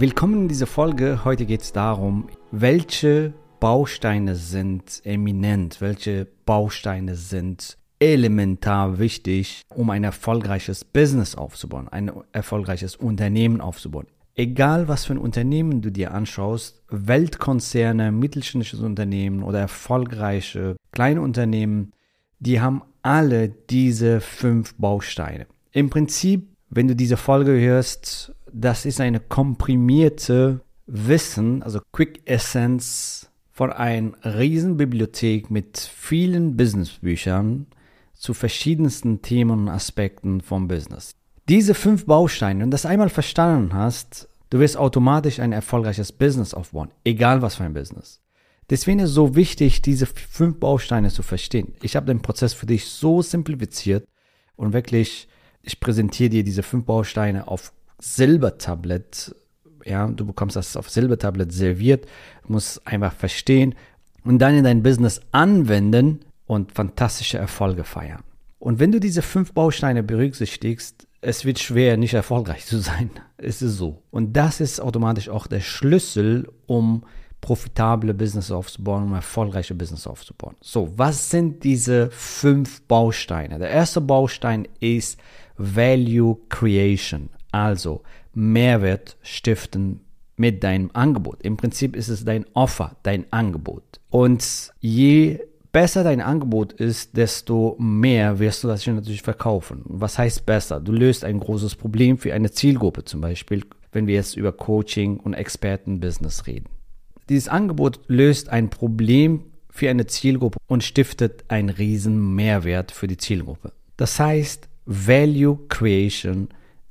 Willkommen in dieser Folge. Heute geht es darum, welche Bausteine sind eminent, welche Bausteine sind elementar wichtig, um ein erfolgreiches Business aufzubauen, ein erfolgreiches Unternehmen aufzubauen. Egal was für ein Unternehmen du dir anschaust, Weltkonzerne, mittelständisches Unternehmen oder erfolgreiche kleine Unternehmen, die haben alle diese fünf Bausteine. Im Prinzip, wenn du diese Folge hörst, das ist eine komprimierte Wissen, also Quick Essence von einer Riesenbibliothek mit vielen Businessbüchern zu verschiedensten Themen und Aspekten vom Business. Diese fünf Bausteine, wenn du das einmal verstanden hast, du wirst automatisch ein erfolgreiches Business aufbauen, egal was für ein Business. Deswegen ist es so wichtig, diese fünf Bausteine zu verstehen. Ich habe den Prozess für dich so simplifiziert und wirklich, ich präsentiere dir diese fünf Bausteine auf Silbertablett ja, du bekommst das auf Silbertablett serviert, musst einfach verstehen und dann in dein Business anwenden und fantastische Erfolge feiern. Und wenn du diese fünf Bausteine berücksichtigst, es wird schwer, nicht erfolgreich zu sein. Es ist so. Und das ist automatisch auch der Schlüssel, um profitable Business aufzubauen, um erfolgreiche Business aufzubauen. So, was sind diese fünf Bausteine? Der erste Baustein ist Value Creation. Also, Mehrwert stiften mit deinem Angebot. Im Prinzip ist es dein Offer, dein Angebot. Und je besser dein Angebot ist, desto mehr wirst du das natürlich verkaufen. Was heißt besser? Du löst ein großes Problem für eine Zielgruppe zum Beispiel, wenn wir jetzt über Coaching und Expertenbusiness reden. Dieses Angebot löst ein Problem für eine Zielgruppe und stiftet einen riesen Mehrwert für die Zielgruppe. Das heißt, Value Creation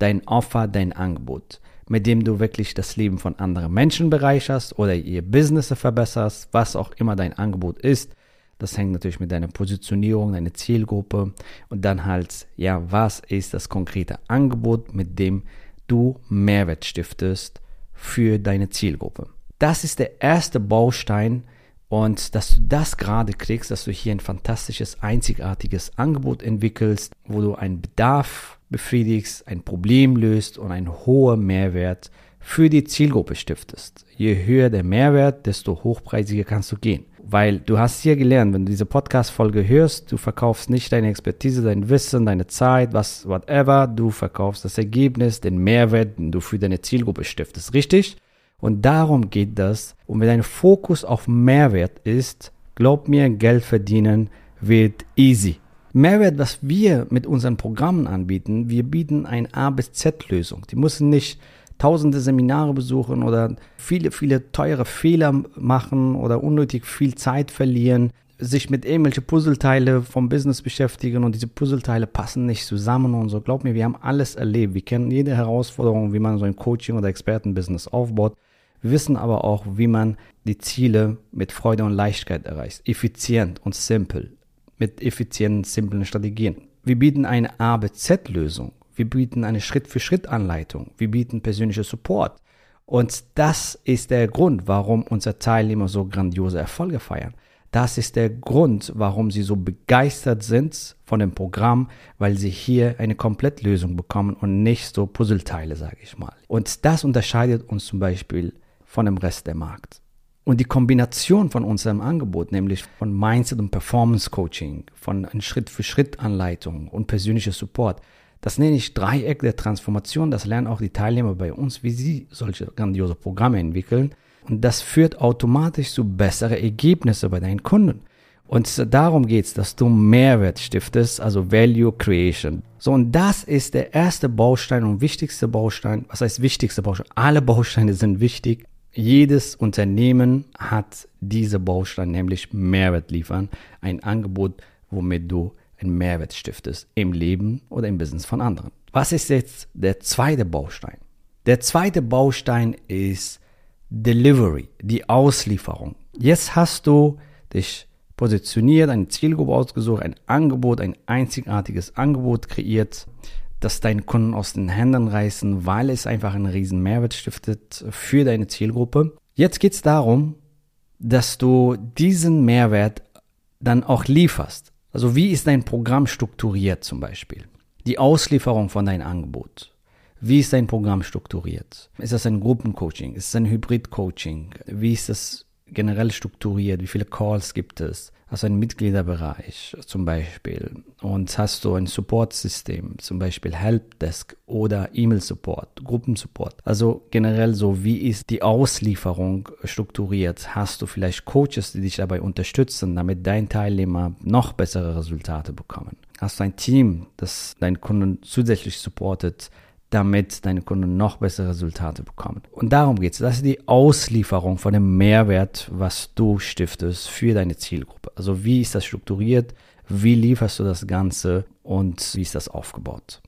dein Offer, dein Angebot, mit dem du wirklich das Leben von anderen Menschen bereicherst oder ihr Business verbesserst, was auch immer dein Angebot ist. Das hängt natürlich mit deiner Positionierung, deiner Zielgruppe und dann halt, ja, was ist das konkrete Angebot, mit dem du Mehrwert stiftest für deine Zielgruppe. Das ist der erste Baustein und dass du das gerade kriegst, dass du hier ein fantastisches, einzigartiges Angebot entwickelst, wo du einen Bedarf befriedigst, ein Problem löst und einen hohen Mehrwert für die Zielgruppe stiftest. Je höher der Mehrwert, desto hochpreisiger kannst du gehen. Weil du hast hier gelernt, wenn du diese Podcast-Folge hörst, du verkaufst nicht deine Expertise, dein Wissen, deine Zeit, was, whatever, du verkaufst das Ergebnis, den Mehrwert, den du für deine Zielgruppe stiftest, richtig? Und darum geht das. Und wenn dein Fokus auf Mehrwert ist, glaub mir, Geld verdienen wird easy. Mehrwert, was wir mit unseren Programmen anbieten, wir bieten eine A bis Z-Lösung. Die müssen nicht tausende Seminare besuchen oder viele, viele teure Fehler machen oder unnötig viel Zeit verlieren, sich mit irgendwelchen Puzzleteile vom Business beschäftigen und diese Puzzleteile passen nicht zusammen und so. Glaub mir, wir haben alles erlebt. Wir kennen jede Herausforderung, wie man so ein Coaching- oder Expertenbusiness aufbaut. Wir wissen aber auch, wie man die Ziele mit Freude und Leichtigkeit erreicht. Effizient und simpel mit effizienten, simplen Strategien. Wir bieten eine A, B, Z-Lösung. Wir bieten eine Schritt-für-Schritt-Anleitung. Wir bieten persönlichen Support. Und das ist der Grund, warum unsere Teilnehmer so grandiose Erfolge feiern. Das ist der Grund, warum sie so begeistert sind von dem Programm, weil sie hier eine Komplettlösung bekommen und nicht so Puzzleteile, sage ich mal. Und das unterscheidet uns zum Beispiel von dem Rest der Markt. Und die Kombination von unserem Angebot, nämlich von Mindset und Performance Coaching, von Schritt-für-Schritt-Anleitung und persönlicher Support, das nenne ich Dreieck der Transformation. Das lernen auch die Teilnehmer bei uns, wie sie solche grandiose Programme entwickeln. Und das führt automatisch zu besseren Ergebnissen bei deinen Kunden. Und darum geht es, dass du Mehrwert stiftest, also Value Creation. So, und das ist der erste Baustein und wichtigste Baustein. Was heißt wichtigste Baustein? Alle Bausteine sind wichtig. Jedes Unternehmen hat diese Bausteine, nämlich Mehrwert liefern. Ein Angebot, womit du einen Mehrwert stiftest im Leben oder im Business von anderen. Was ist jetzt der zweite Baustein? Der zweite Baustein ist Delivery, die Auslieferung. Jetzt hast du dich positioniert, eine Zielgruppe ausgesucht, ein Angebot, ein einzigartiges Angebot kreiert, das deinen Kunden aus den Händen reißen, weil es einfach einen riesen Mehrwert stiftet für deine Zielgruppe. Jetzt geht es darum, dass du diesen Mehrwert dann auch lieferst. Also wie ist dein Programm strukturiert zum Beispiel? Die Auslieferung von deinem Angebot. Wie ist dein Programm strukturiert? Ist das ein Gruppencoaching? Ist es ein Hybrid-Coaching? Wie ist das generell strukturiert? Wie viele Calls gibt es? Hast du einen Mitgliederbereich zum Beispiel und hast du ein Support-System, zum Beispiel Helpdesk oder E-Mail-Support, Gruppensupport. Also generell so, wie ist die Auslieferung strukturiert? Hast du vielleicht Coaches, die dich dabei unterstützen, damit dein Teilnehmer noch bessere Resultate bekommen? Hast du ein Team, das deinen Kunden zusätzlich supportet? Damit deine Kunden noch bessere Resultate bekommen. Und darum geht es. Das ist die Auslieferung von dem Mehrwert, was du stiftest für deine Zielgruppe. Also wie ist das strukturiert? Wie lieferst du das Ganze und wie ist das aufgebaut?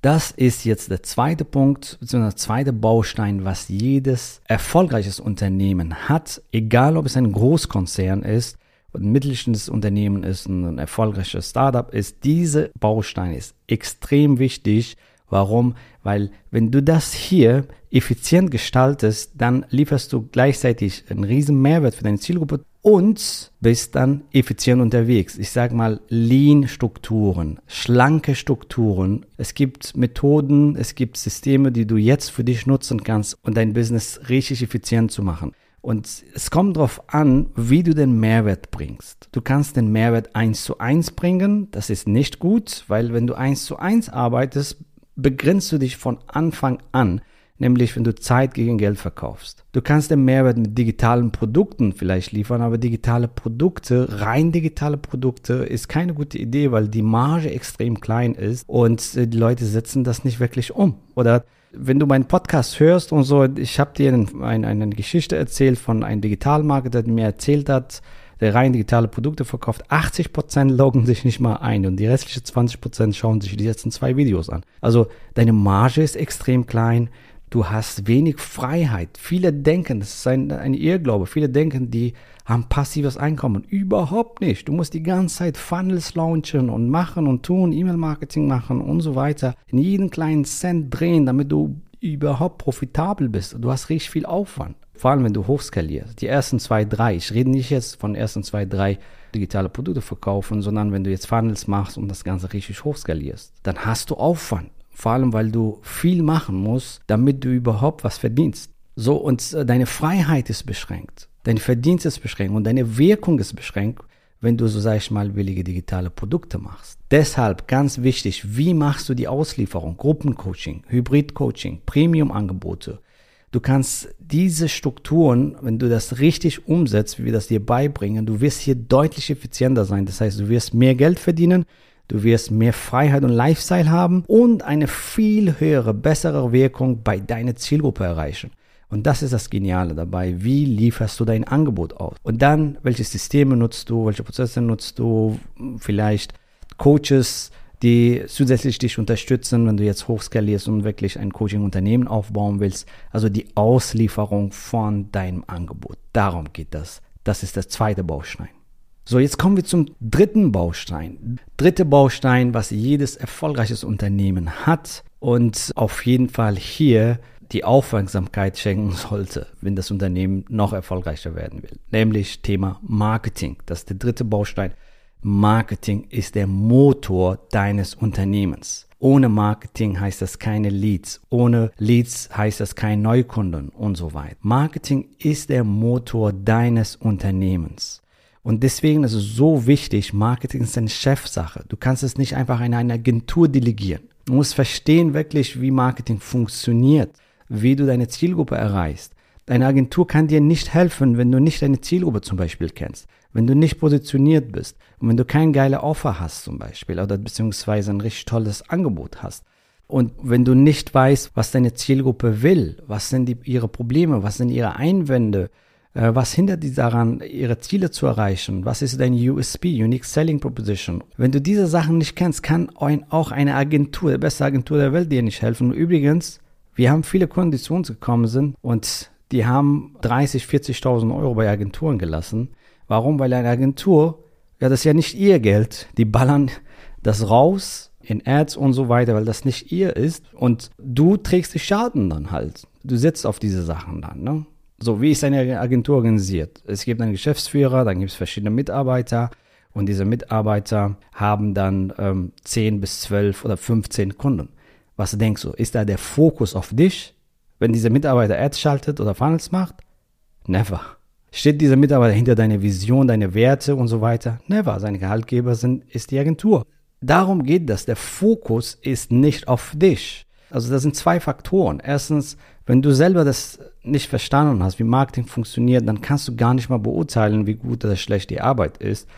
Das ist jetzt der zweite Punkt, beziehungsweise der zweite Baustein, was jedes erfolgreiches Unternehmen hat, egal ob es ein Großkonzern ist, ein mittelständisches Unternehmen ist, ein erfolgreiches Startup ist. Diese Baustein ist extrem wichtig, Warum? Weil wenn du das hier effizient gestaltest, dann lieferst du gleichzeitig einen riesen Mehrwert für deine Zielgruppe und bist dann effizient unterwegs. Ich sage mal Lean-Strukturen, schlanke Strukturen. Es gibt Methoden, es gibt Systeme, die du jetzt für dich nutzen kannst, um dein Business richtig effizient zu machen. Und es kommt darauf an, wie du den Mehrwert bringst. Du kannst den Mehrwert eins zu eins bringen. Das ist nicht gut, weil wenn du eins zu eins arbeitest, begrenzt du dich von Anfang an, nämlich wenn du Zeit gegen Geld verkaufst. Du kannst den Mehrwert mit digitalen Produkten vielleicht liefern, aber digitale Produkte, rein digitale Produkte, ist keine gute Idee, weil die Marge extrem klein ist und äh, die Leute setzen das nicht wirklich um. Oder wenn du meinen Podcast hörst und so, ich habe dir eine, eine Geschichte erzählt von einem Digitalmarketer, der mir erzählt hat, der rein digitale Produkte verkauft, 80% loggen sich nicht mal ein und die restlichen 20% schauen sich die letzten zwei Videos an. Also deine Marge ist extrem klein, du hast wenig Freiheit. Viele denken, das ist ein, ein Irrglaube, viele denken, die haben passives Einkommen. Überhaupt nicht. Du musst die ganze Zeit Funnels launchen und machen und tun, E-Mail-Marketing machen und so weiter. In jeden kleinen Cent drehen, damit du überhaupt profitabel bist. Du hast richtig viel Aufwand. Vor allem, wenn du hochskalierst. Die ersten zwei, drei. Ich rede nicht jetzt von ersten zwei, drei digitale Produkte verkaufen, sondern wenn du jetzt Funnels machst und das Ganze richtig hochskalierst, dann hast du Aufwand. Vor allem, weil du viel machen musst, damit du überhaupt was verdienst. So, und äh, deine Freiheit ist beschränkt. Dein Verdienst ist beschränkt und deine Wirkung ist beschränkt, wenn du, so sag ich mal, billige digitale Produkte machst. Deshalb ganz wichtig, wie machst du die Auslieferung? Gruppencoaching, Hybridcoaching, Premium-Angebote, Du kannst diese Strukturen, wenn du das richtig umsetzt, wie wir das dir beibringen, du wirst hier deutlich effizienter sein. Das heißt, du wirst mehr Geld verdienen, du wirst mehr Freiheit und Lifestyle haben und eine viel höhere, bessere Wirkung bei deiner Zielgruppe erreichen. Und das ist das Geniale dabei. Wie lieferst du dein Angebot aus? Und dann, welche Systeme nutzt du, welche Prozesse nutzt du, vielleicht Coaches, die zusätzlich dich unterstützen, wenn du jetzt hochskalierst und wirklich ein Coaching-Unternehmen aufbauen willst. Also die Auslieferung von deinem Angebot. Darum geht das. Das ist der zweite Baustein. So, jetzt kommen wir zum dritten Baustein. Dritte Baustein, was jedes erfolgreiches Unternehmen hat und auf jeden Fall hier die Aufmerksamkeit schenken sollte, wenn das Unternehmen noch erfolgreicher werden will. Nämlich Thema Marketing. Das ist der dritte Baustein. Marketing ist der Motor deines Unternehmens. Ohne Marketing heißt das keine Leads. Ohne Leads heißt das kein Neukunden und so weiter. Marketing ist der Motor deines Unternehmens. Und deswegen ist es so wichtig, Marketing ist eine Chefsache. Du kannst es nicht einfach in eine Agentur delegieren. Du musst verstehen wirklich, wie Marketing funktioniert, wie du deine Zielgruppe erreichst. Deine Agentur kann dir nicht helfen, wenn du nicht deine Zielgruppe zum Beispiel kennst. Wenn du nicht positioniert bist und wenn du kein geile Offer hast zum Beispiel oder beziehungsweise ein richtig tolles Angebot hast und wenn du nicht weißt, was deine Zielgruppe will, was sind die, ihre Probleme, was sind ihre Einwände, äh, was hindert die daran, ihre Ziele zu erreichen? Was ist dein USP, Unique Selling Proposition? Wenn du diese Sachen nicht kennst, kann auch eine Agentur, die beste Agentur der Welt, dir nicht helfen. Übrigens, wir haben viele Kunden, die zu uns gekommen sind und die haben 30, 40.000 Euro bei Agenturen gelassen. Warum? Weil eine Agentur, ja, das ist ja nicht ihr Geld. Die ballern das raus in Ads und so weiter, weil das nicht ihr ist. Und du trägst die Schaden dann halt. Du sitzt auf diese Sachen dann, ne? So, wie ist eine Agentur organisiert? Es gibt einen Geschäftsführer, dann gibt es verschiedene Mitarbeiter und diese Mitarbeiter haben dann ähm, 10 bis 12 oder 15 Kunden. Was denkst du? Ist da der Fokus auf dich, wenn dieser Mitarbeiter Ads schaltet oder Funnels macht? Never. Steht dieser Mitarbeiter hinter deiner Vision, deine Werte und so weiter? Never. Seine Gehaltgeber sind, ist die Agentur. Darum geht das. Der Fokus ist nicht auf dich. Also das sind zwei Faktoren. Erstens, wenn du selber das nicht verstanden hast, wie Marketing funktioniert, dann kannst du gar nicht mal beurteilen, wie gut oder schlecht die Arbeit ist,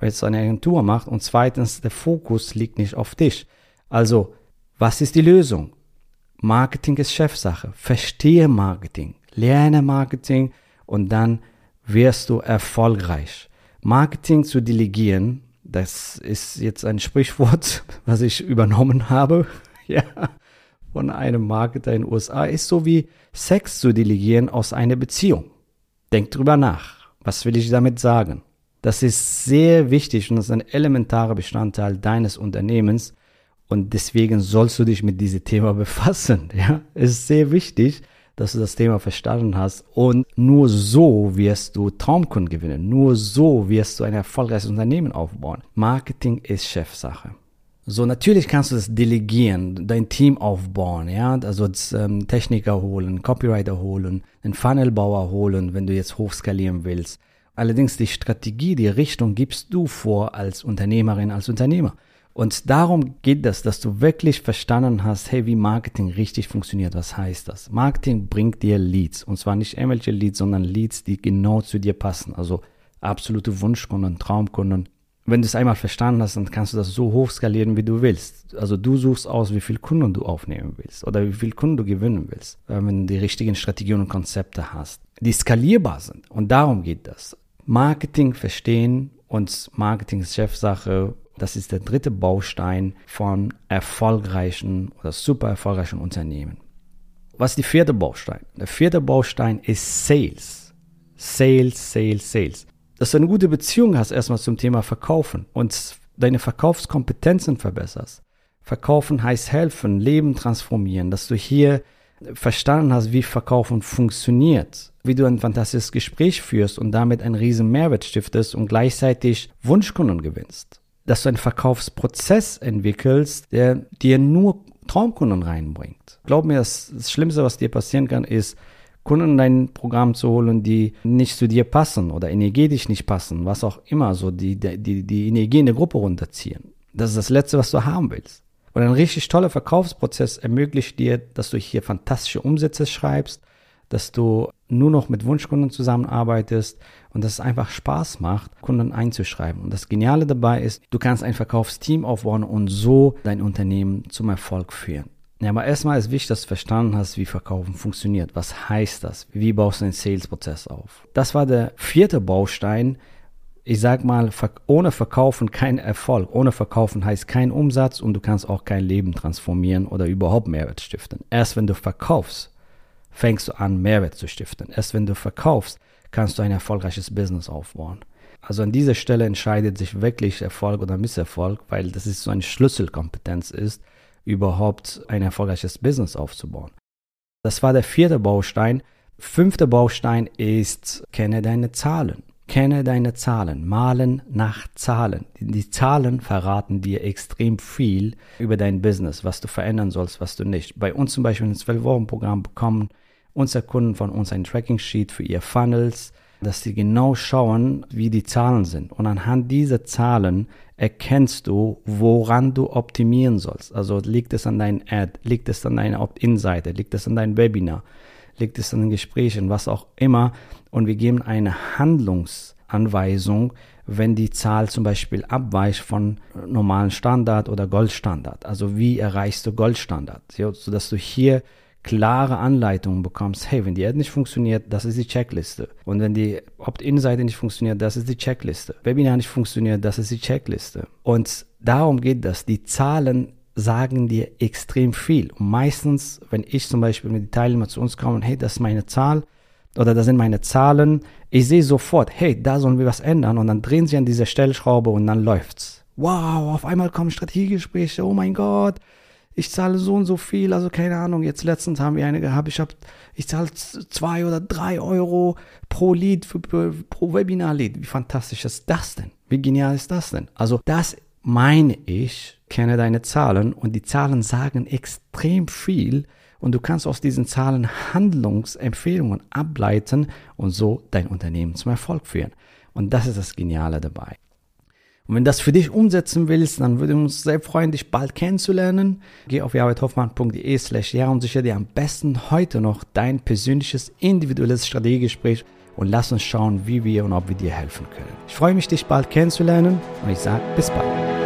weil es eine Agentur macht. Und zweitens, der Fokus liegt nicht auf dich. Also, was ist die Lösung? Marketing ist Chefsache. Verstehe Marketing, lerne Marketing und dann wirst du erfolgreich. Marketing zu delegieren, das ist jetzt ein Sprichwort, was ich übernommen habe. ja von einem Marketer in den USA ist so wie Sex zu delegieren aus einer Beziehung. Denk drüber nach. Was will ich damit sagen? Das ist sehr wichtig und das ist ein elementarer Bestandteil deines Unternehmens und deswegen sollst du dich mit diesem Thema befassen. Ja, ist sehr wichtig, dass du das Thema verstanden hast und nur so wirst du Traumkunden gewinnen. Nur so wirst du ein erfolgreiches Unternehmen aufbauen. Marketing ist Chefsache. So, natürlich kannst du das delegieren, dein Team aufbauen, ja, also ähm, Techniker holen, Copywriter holen, einen Funnelbauer holen, wenn du jetzt hochskalieren willst. Allerdings die Strategie, die Richtung gibst du vor als Unternehmerin, als Unternehmer. Und darum geht das, dass du wirklich verstanden hast, hey, wie Marketing richtig funktioniert. Was heißt das? Marketing bringt dir Leads. Und zwar nicht irgendwelche Leads, sondern Leads, die genau zu dir passen. Also absolute Wunschkunden, Traumkunden, wenn du es einmal verstanden hast, dann kannst du das so hoch skalieren, wie du willst. Also du suchst aus, wie viele Kunden du aufnehmen willst oder wie viele Kunden du gewinnen willst, äh, wenn du die richtigen Strategien und Konzepte hast, die skalierbar sind. Und darum geht das. Marketing verstehen und Marketing ist Chefsache. Das ist der dritte Baustein von erfolgreichen oder super erfolgreichen Unternehmen. Was ist der vierte Baustein? Der vierte Baustein ist Sales. Sales, Sales, Sales dass du eine gute Beziehung hast erstmal zum Thema Verkaufen und deine Verkaufskompetenzen verbesserst. Verkaufen heißt helfen, Leben transformieren, dass du hier verstanden hast, wie Verkaufen funktioniert, wie du ein fantastisches Gespräch führst und damit einen riesen Mehrwert stiftest und gleichzeitig Wunschkunden gewinnst. Dass du einen Verkaufsprozess entwickelst, der dir nur Traumkunden reinbringt. Glaub mir, das, das Schlimmste, was dir passieren kann, ist, Kunden in dein Programm zu holen, die nicht zu dir passen oder energetisch nicht passen, was auch immer, so die, die, die Energie in der Gruppe runterziehen. Das ist das Letzte, was du haben willst. Und ein richtig toller Verkaufsprozess ermöglicht dir, dass du hier fantastische Umsätze schreibst, dass du nur noch mit Wunschkunden zusammenarbeitest und dass es einfach Spaß macht, Kunden einzuschreiben. Und das Geniale dabei ist, du kannst ein Verkaufsteam aufbauen und so dein Unternehmen zum Erfolg führen. Ja, aber erstmal ist wichtig, dass du verstanden hast, wie Verkaufen funktioniert. Was heißt das? Wie baust du einen Sales-Prozess auf? Das war der vierte Baustein. Ich sag mal, ohne Verkaufen kein Erfolg. Ohne Verkaufen heißt kein Umsatz und du kannst auch kein Leben transformieren oder überhaupt Mehrwert stiften. Erst wenn du verkaufst, fängst du an, Mehrwert zu stiften. Erst wenn du verkaufst, kannst du ein erfolgreiches Business aufbauen. Also an dieser Stelle entscheidet sich wirklich Erfolg oder Misserfolg, weil das ist so eine Schlüsselkompetenz ist überhaupt ein erfolgreiches Business aufzubauen. Das war der vierte Baustein. Fünfter Baustein ist, kenne deine Zahlen. Kenne deine Zahlen, malen nach Zahlen. Die Zahlen verraten dir extrem viel über dein Business, was du verändern sollst, was du nicht. Bei uns zum Beispiel ein 12-Wochen-Programm bekommen unsere Kunden von uns ein Tracking-Sheet für ihr Funnels, dass sie genau schauen, wie die Zahlen sind. Und anhand dieser Zahlen erkennst du, woran du optimieren sollst. Also liegt es an deinem Ad, liegt es an deiner Opt-in-Seite, liegt es an deinem Webinar, liegt es an den Gesprächen, was auch immer. Und wir geben eine Handlungs- Anweisung, wenn die Zahl zum Beispiel abweicht von normalen Standard oder Goldstandard. Also wie erreichst du Goldstandard? Sodass du hier klare Anleitungen bekommst, hey, wenn die Ad nicht funktioniert, das ist die Checkliste. Und wenn die Opt-in-Seite nicht funktioniert, das ist die Checkliste. Webinar nicht funktioniert, das ist die Checkliste. Und darum geht das. Die Zahlen sagen dir extrem viel. Und meistens, wenn ich zum Beispiel mit den Teilnehmern zu uns komme, hey, das ist meine Zahl oder das sind meine Zahlen, ich sehe sofort, hey, da sollen wir was ändern und dann drehen sie an dieser Stellschraube und dann läuft's. Wow, auf einmal kommen Strategiegespräche, oh mein Gott, ich zahle so und so viel, also keine Ahnung, jetzt letztens haben wir eine gehabt, ich habe, ich zahle zwei oder drei Euro pro Lied, für, pro Webinar-Lied. Wie fantastisch ist das denn? Wie genial ist das denn? Also das meine ich, kenne deine Zahlen und die Zahlen sagen extrem viel und du kannst aus diesen Zahlen Handlungsempfehlungen ableiten und so dein Unternehmen zum Erfolg führen. Und das ist das Geniale dabei. Und wenn das für dich umsetzen willst, dann würde uns sehr freuen, dich bald kennenzulernen. Geh auf jahwethoffmann.de slash ja und sichere dir am besten heute noch dein persönliches, individuelles Strategiegespräch und lass uns schauen, wie wir und ob wir dir helfen können. Ich freue mich, dich bald kennenzulernen und ich sage bis bald.